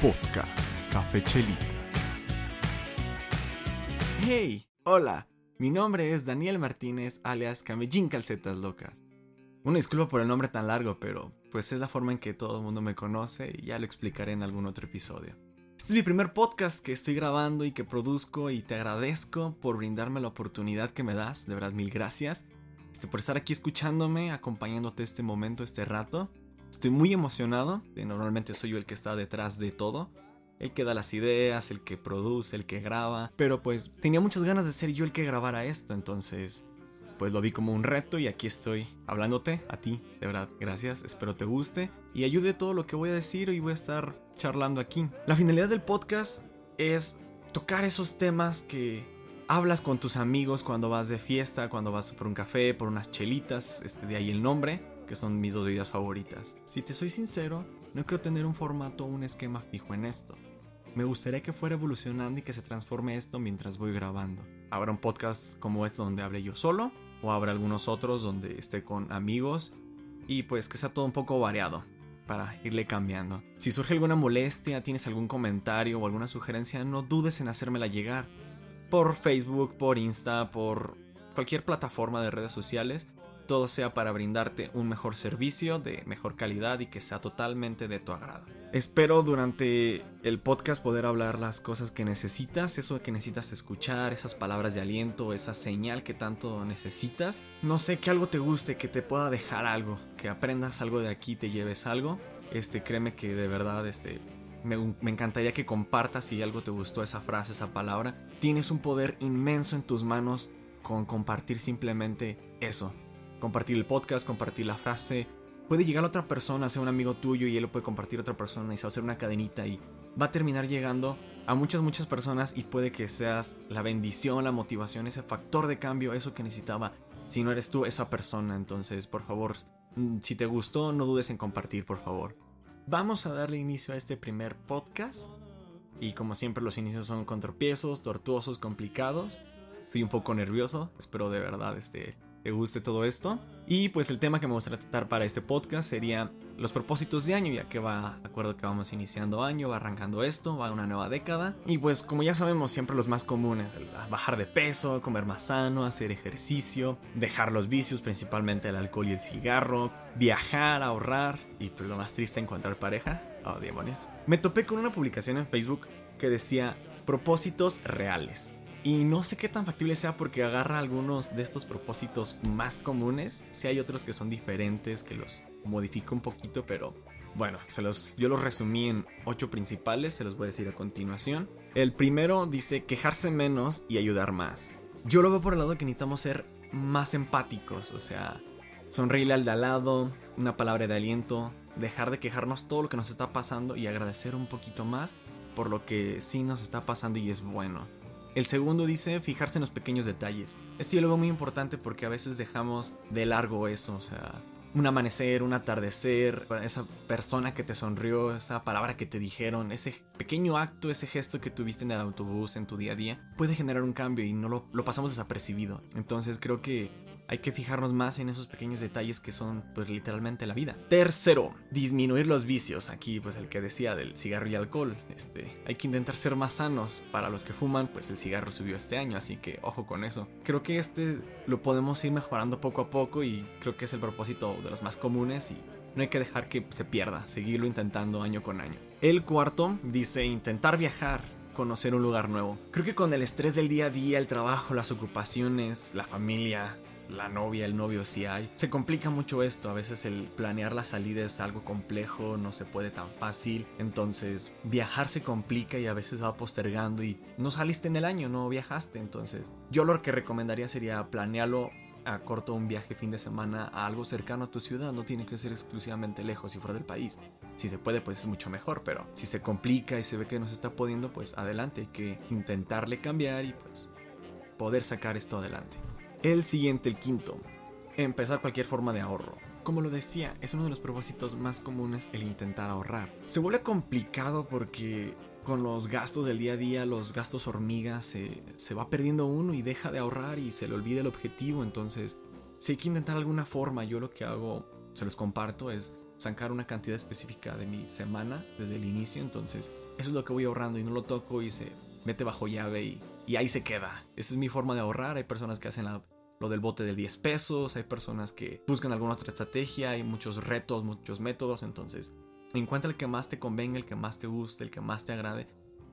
Podcast Café Chelitas. Hey, hola, mi nombre es Daniel Martínez, alias Camellín Calcetas Locas. Una disculpa por el nombre tan largo, pero pues es la forma en que todo el mundo me conoce y ya lo explicaré en algún otro episodio. Este es mi primer podcast que estoy grabando y que produzco y te agradezco por brindarme la oportunidad que me das, de verdad mil gracias. Este, por estar aquí escuchándome, acompañándote este momento, este rato. Estoy muy emocionado, normalmente soy yo el que está detrás de todo, el que da las ideas, el que produce, el que graba, pero pues tenía muchas ganas de ser yo el que grabara esto, entonces pues lo vi como un reto y aquí estoy hablándote a ti, de verdad, gracias, espero te guste y ayude todo lo que voy a decir y voy a estar charlando aquí. La finalidad del podcast es tocar esos temas que hablas con tus amigos cuando vas de fiesta, cuando vas por un café, por unas chelitas, este de ahí el nombre, que son mis dos bebidas favoritas. Si te soy sincero, no creo tener un formato o un esquema fijo en esto. Me gustaría que fuera evolucionando y que se transforme esto mientras voy grabando. Habrá un podcast como este donde hable yo solo, o habrá algunos otros donde esté con amigos, y pues que sea todo un poco variado para irle cambiando. Si surge alguna molestia, tienes algún comentario o alguna sugerencia, no dudes en hacérmela llegar. Por Facebook, por Insta, por cualquier plataforma de redes sociales todo sea para brindarte un mejor servicio de mejor calidad y que sea totalmente de tu agrado. Espero durante el podcast poder hablar las cosas que necesitas, eso que necesitas escuchar, esas palabras de aliento, esa señal que tanto necesitas. No sé, que algo te guste, que te pueda dejar algo, que aprendas algo de aquí, te lleves algo. Este, créeme que de verdad, este, me, me, encantaría que compartas si algo te gustó esa frase, esa palabra. Tienes un poder inmenso en tus manos con compartir simplemente eso compartir el podcast, compartir la frase. Puede llegar a otra persona, sea un amigo tuyo y él lo puede compartir a otra persona y se va a hacer una cadenita y va a terminar llegando a muchas, muchas personas y puede que seas la bendición, la motivación, ese factor de cambio, eso que necesitaba. Si no eres tú esa persona, entonces por favor, mm, si te gustó, no dudes en compartir, por favor. Vamos a darle inicio a este primer podcast. Y como siempre los inicios son con tropiezos, tortuosos, complicados. Estoy un poco nervioso, espero de verdad este, te guste todo esto. Y pues el tema que me gustaría tratar para este podcast sería los propósitos de año, ya que va, acuerdo que vamos iniciando año, va arrancando esto, va una nueva década. Y pues como ya sabemos, siempre los más comunes, bajar de peso, comer más sano, hacer ejercicio, dejar los vicios, principalmente el alcohol y el cigarro, viajar, ahorrar y pues lo más triste, encontrar pareja. Oh, demonios. Me topé con una publicación en Facebook que decía propósitos reales. Y no sé qué tan factible sea porque agarra algunos de estos propósitos más comunes. Si hay otros que son diferentes, que los modifica un poquito, pero bueno, se los, yo los resumí en ocho principales, se los voy a decir a continuación. El primero dice quejarse menos y ayudar más. Yo lo veo por el lado que necesitamos ser más empáticos, o sea, sonreírle al de al lado, una palabra de aliento, dejar de quejarnos todo lo que nos está pasando y agradecer un poquito más por lo que sí nos está pasando y es bueno. El segundo dice fijarse en los pequeños detalles. Este yo lo muy importante porque a veces dejamos de largo eso, o sea, un amanecer, un atardecer, esa persona que te sonrió, esa palabra que te dijeron, ese pequeño acto, ese gesto que tuviste en el autobús, en tu día a día, puede generar un cambio y no lo, lo pasamos desapercibido. Entonces creo que hay que fijarnos más en esos pequeños detalles que son pues literalmente la vida. Tercero, disminuir los vicios. Aquí pues el que decía del cigarro y alcohol. Este, hay que intentar ser más sanos. Para los que fuman pues el cigarro subió este año, así que ojo con eso. Creo que este lo podemos ir mejorando poco a poco y creo que es el propósito de los más comunes y no hay que dejar que se pierda, seguirlo intentando año con año. El cuarto dice intentar viajar conocer un lugar nuevo. Creo que con el estrés del día a día, el trabajo, las ocupaciones, la familia, la novia, el novio si hay. Se complica mucho esto, a veces el planear la salida es algo complejo, no se puede tan fácil, entonces viajar se complica y a veces va postergando y no saliste en el año, no viajaste, entonces yo lo que recomendaría sería planearlo a corto un viaje fin de semana a algo cercano a tu ciudad, no tiene que ser exclusivamente lejos y fuera del país. Si se puede, pues es mucho mejor, pero si se complica y se ve que no se está pudiendo, pues adelante, hay que intentarle cambiar y pues poder sacar esto adelante. El siguiente, el quinto, empezar cualquier forma de ahorro. Como lo decía, es uno de los propósitos más comunes el intentar ahorrar. Se vuelve complicado porque con los gastos del día a día, los gastos hormigas, se, se va perdiendo uno y deja de ahorrar y se le olvida el objetivo. Entonces, si hay que intentar alguna forma, yo lo que hago, se los comparto, es sacar una cantidad específica de mi semana desde el inicio. Entonces, eso es lo que voy ahorrando y no lo toco y se mete bajo llave y, y ahí se queda. Esa es mi forma de ahorrar. Hay personas que hacen lo del bote de 10 pesos, hay personas que buscan alguna otra estrategia, hay muchos retos, muchos métodos, entonces encuentra el que más te convenga, el que más te guste, el que más te agrade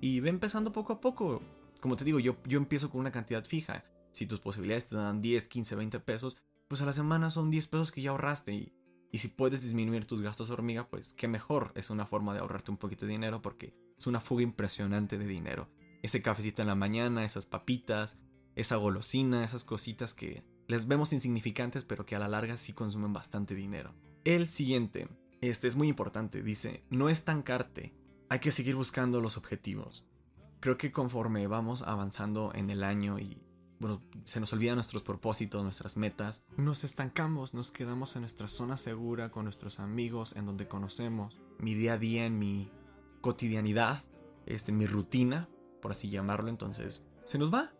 y ve empezando poco a poco. Como te digo, yo, yo empiezo con una cantidad fija. Si tus posibilidades te dan 10, 15, 20 pesos, pues a la semana son 10 pesos que ya ahorraste y, y si puedes disminuir tus gastos hormiga, pues qué mejor. Es una forma de ahorrarte un poquito de dinero porque es una fuga impresionante de dinero. Ese cafecito en la mañana, esas papitas, esa golosina, esas cositas que les vemos insignificantes pero que a la larga sí consumen bastante dinero. El siguiente, este es muy importante, dice, no estancarte, hay que seguir buscando los objetivos. Creo que conforme vamos avanzando en el año y bueno, se nos olvidan nuestros propósitos, nuestras metas, nos estancamos, nos quedamos en nuestra zona segura con nuestros amigos, en donde conocemos mi día a día, en mi cotidianidad, este, mi rutina, por así llamarlo, entonces se nos va.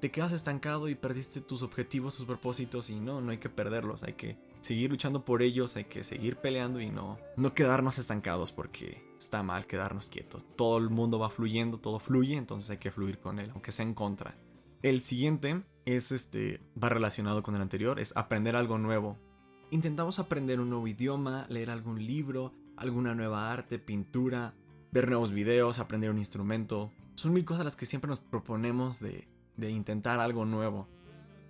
Te quedas estancado y perdiste tus objetivos, tus propósitos y no, no hay que perderlos, hay que seguir luchando por ellos, hay que seguir peleando y no, no quedarnos estancados porque está mal quedarnos quietos. Todo el mundo va fluyendo, todo fluye, entonces hay que fluir con él, aunque sea en contra. El siguiente es este, va relacionado con el anterior, es aprender algo nuevo. Intentamos aprender un nuevo idioma, leer algún libro, alguna nueva arte, pintura, ver nuevos videos, aprender un instrumento. Son mil cosas las que siempre nos proponemos de, de intentar algo nuevo.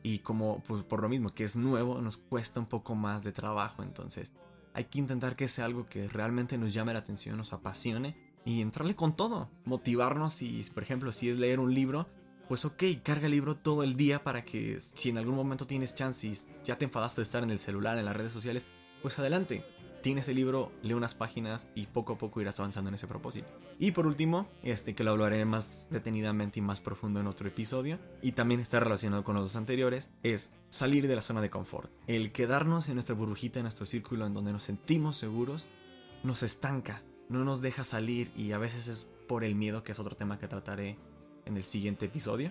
Y como pues, por lo mismo que es nuevo, nos cuesta un poco más de trabajo. Entonces hay que intentar que sea algo que realmente nos llame la atención, nos apasione y entrarle con todo. Motivarnos y, por ejemplo, si es leer un libro, pues ok, carga el libro todo el día para que si en algún momento tienes chance y ya te enfadaste de estar en el celular, en las redes sociales, pues adelante tienes el libro, lee unas páginas y poco a poco irás avanzando en ese propósito. Y por último, este que lo hablaré más detenidamente y más profundo en otro episodio, y también está relacionado con los dos anteriores, es salir de la zona de confort. El quedarnos en nuestra burbujita, en nuestro círculo en donde nos sentimos seguros, nos estanca, no nos deja salir y a veces es por el miedo, que es otro tema que trataré en el siguiente episodio.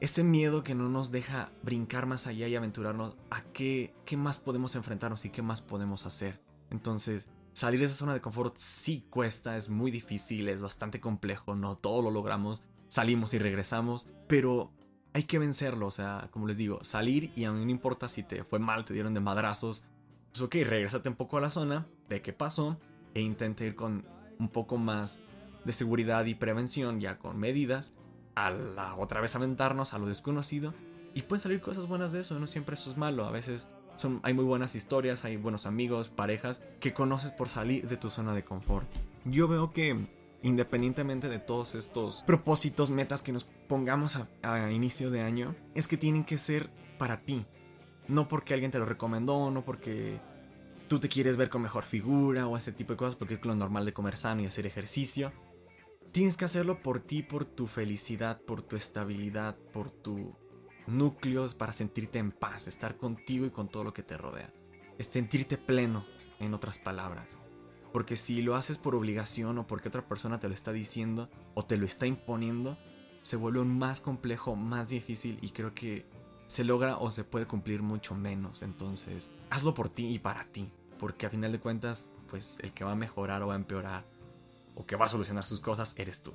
Ese miedo que no nos deja brincar más allá y aventurarnos a qué, qué más podemos enfrentarnos y qué más podemos hacer. Entonces, salir de esa zona de confort sí cuesta, es muy difícil, es bastante complejo, no todo lo logramos, salimos y regresamos, pero hay que vencerlo, o sea, como les digo, salir y a mí no importa si te fue mal, te dieron de madrazos, pues ok, regresate un poco a la zona, ve qué pasó e intenta ir con un poco más de seguridad y prevención, ya con medidas, a la otra vez aventarnos a lo desconocido y pueden salir cosas buenas de eso, no siempre eso es malo, a veces hay muy buenas historias, hay buenos amigos, parejas que conoces por salir de tu zona de confort. Yo veo que independientemente de todos estos propósitos, metas que nos pongamos a, inicio de año, es que tienen que ser para ti. No porque alguien te lo recomendó, no porque tú te quieres ver con mejor figura o ese tipo de cosas, porque es lo normal de comer sano y hacer ejercicio. Tienes que hacerlo por ti, por tu felicidad, por tu estabilidad, por tu núcleos para sentirte en paz, estar contigo y con todo lo que te rodea. Es sentirte pleno, en otras palabras. Porque si lo haces por obligación o porque otra persona te lo está diciendo o te lo está imponiendo, se vuelve un más complejo, más difícil y creo que se logra o se puede cumplir mucho menos. Entonces, hazlo por ti y para ti. Porque a final de cuentas, pues el que va a mejorar o va a empeorar o que va a solucionar sus cosas eres tú.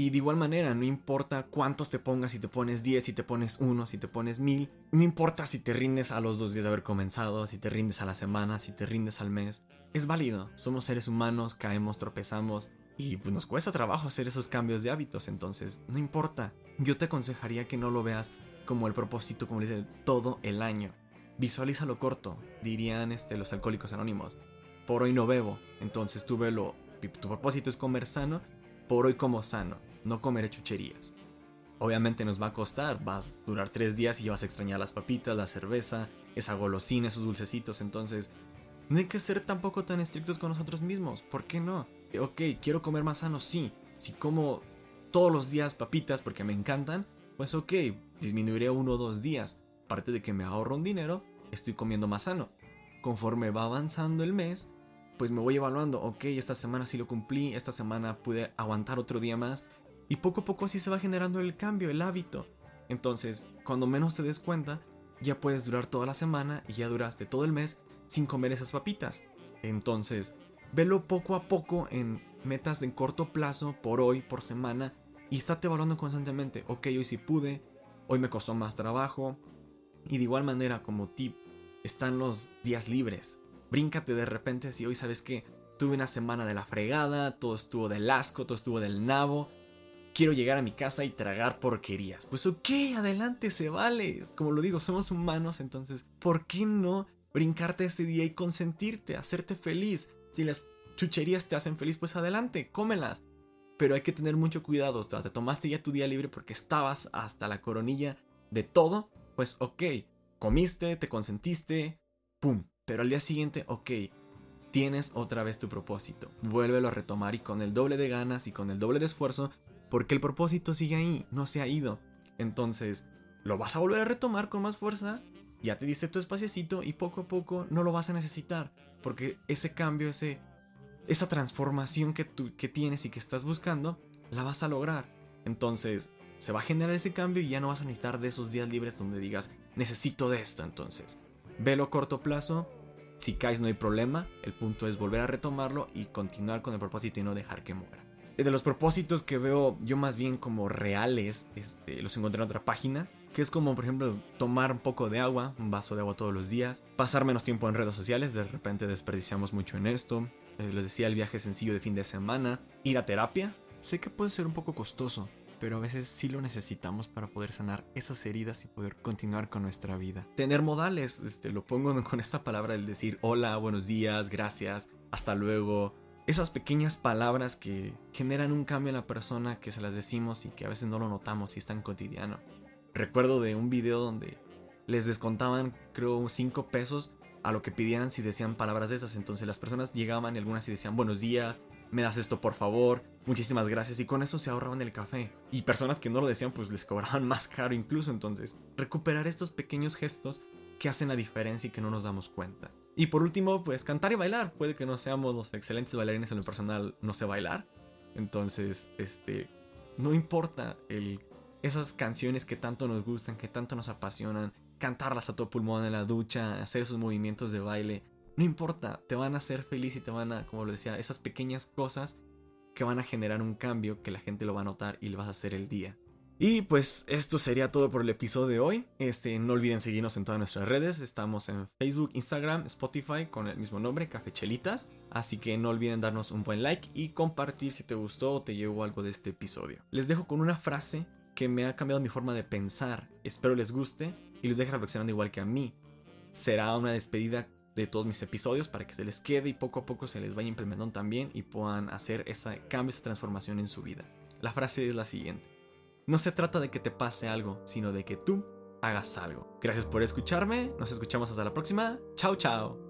Y de igual manera, no importa cuántos te pongas, si te pones 10, si te pones 1, si te pones 1000, no importa si te rindes a los dos días de haber comenzado, si te rindes a la semana, si te rindes al mes, es válido, somos seres humanos, caemos, tropezamos y pues nos cuesta trabajo hacer esos cambios de hábitos, entonces no importa. Yo te aconsejaría que no lo veas como el propósito, como dice, todo el año. Visualiza lo corto, dirían este, los alcohólicos anónimos. Por hoy no bebo, entonces tu, velo, tu propósito es comer sano por hoy como sano, no comer chucherías. Obviamente nos va a costar, vas a durar tres días y vas a extrañar las papitas, la cerveza, esa golosina, esos dulcecitos, entonces no hay que ser tampoco tan estrictos con nosotros mismos, ¿por qué no? Ok, quiero comer más sano, sí, si como todos los días papitas porque me encantan, pues ok, disminuiré uno o dos días, aparte de que me ahorro un dinero, estoy comiendo más sano. Conforme va avanzando el mes, pues me voy evaluando, ok, esta semana sí lo cumplí, esta semana pude aguantar otro día más y poco a poco así se va generando el cambio, el hábito. Entonces, cuando menos te des cuenta, ya puedes durar toda la semana y ya duraste todo el mes sin comer esas papitas. Entonces, velo poco a poco en metas en corto plazo, por hoy, por semana, y estate evaluando constantemente. Ok, hoy sí pude, hoy me costó más trabajo. Y de igual manera, como tip, están los días libres. Bríncate de repente si hoy sabes que tuve una semana de la fregada, todo estuvo del asco, todo estuvo del nabo. Quiero llegar a mi casa y tragar porquerías. Pues ok, adelante, se vale. Como lo digo, somos humanos, entonces, ¿por qué no brincarte ese día y consentirte, hacerte feliz? Si las chucherías te hacen feliz, pues adelante, cómelas. Pero hay que tener mucho cuidado, te tomaste ya tu día libre porque estabas hasta la coronilla de todo, pues ok, comiste, te consentiste, ¡pum! Pero al día siguiente, ok, tienes otra vez tu propósito. Vuélvelo a retomar y con el doble de ganas y con el doble de esfuerzo, porque el propósito sigue ahí, no se ha ido. Entonces, lo vas a volver a retomar con más fuerza, ya te diste tu espaciecito y poco a poco no lo vas a necesitar, porque ese cambio, ese, esa transformación que, tú, que tienes y que estás buscando, la vas a lograr. Entonces, se va a generar ese cambio y ya no vas a necesitar de esos días libres donde digas, necesito de esto. Entonces, velo a corto plazo. Si caes no hay problema. El punto es volver a retomarlo y continuar con el propósito y no dejar que muera. De los propósitos que veo yo más bien como reales, este, los encontré en otra página. Que es como, por ejemplo, tomar un poco de agua, un vaso de agua todos los días. Pasar menos tiempo en redes sociales, de repente desperdiciamos mucho en esto. Eh, les decía el viaje sencillo de fin de semana. Ir a terapia. Sé que puede ser un poco costoso, pero a veces sí lo necesitamos para poder sanar esas heridas y poder continuar con nuestra vida. Tener modales, este, lo pongo con esta palabra el decir hola, buenos días, gracias, hasta luego. Esas pequeñas palabras que generan un cambio en la persona que se las decimos y que a veces no lo notamos y es tan cotidiano. Recuerdo de un video donde les descontaban creo 5 pesos a lo que pidieran si decían palabras de esas. Entonces las personas llegaban y algunas y decían buenos días, me das esto por favor, muchísimas gracias y con eso se ahorraban el café. Y personas que no lo decían pues les cobraban más caro incluso, entonces recuperar estos pequeños gestos que hacen la diferencia y que no nos damos cuenta. Y por último, pues cantar y bailar. Puede que no seamos los excelentes bailarines en lo personal, no sé bailar. Entonces, este, no importa esas canciones que tanto nos gustan, que tanto nos apasionan, cantarlas a todo pulmón en la ducha, hacer esos movimientos de baile, no importa, te van a hacer feliz y te van a, como lo decía, esas pequeñas cosas que van a generar un cambio que la gente lo va a notar y le vas a hacer el día. Y pues esto sería todo por el episodio de hoy. Este, no olviden seguirnos en todas nuestras redes. Estamos en Facebook, Instagram, Spotify con el mismo nombre, Cafechelitas. Así que no olviden darnos un buen like y compartir si te gustó o te llevó algo de este episodio. Les dejo con una frase que me ha cambiado mi forma de pensar. Espero les guste y les deje reflexionando igual que a mí. Será una despedida de todos mis episodios para que se les quede y poco a poco se les vaya implementando también y puedan hacer ese cambio, esa transformación en su vida. La frase es la siguiente. No se trata de que te pase algo, sino de que tú hagas algo. Gracias por escucharme, nos escuchamos hasta la próxima. Chao, chao.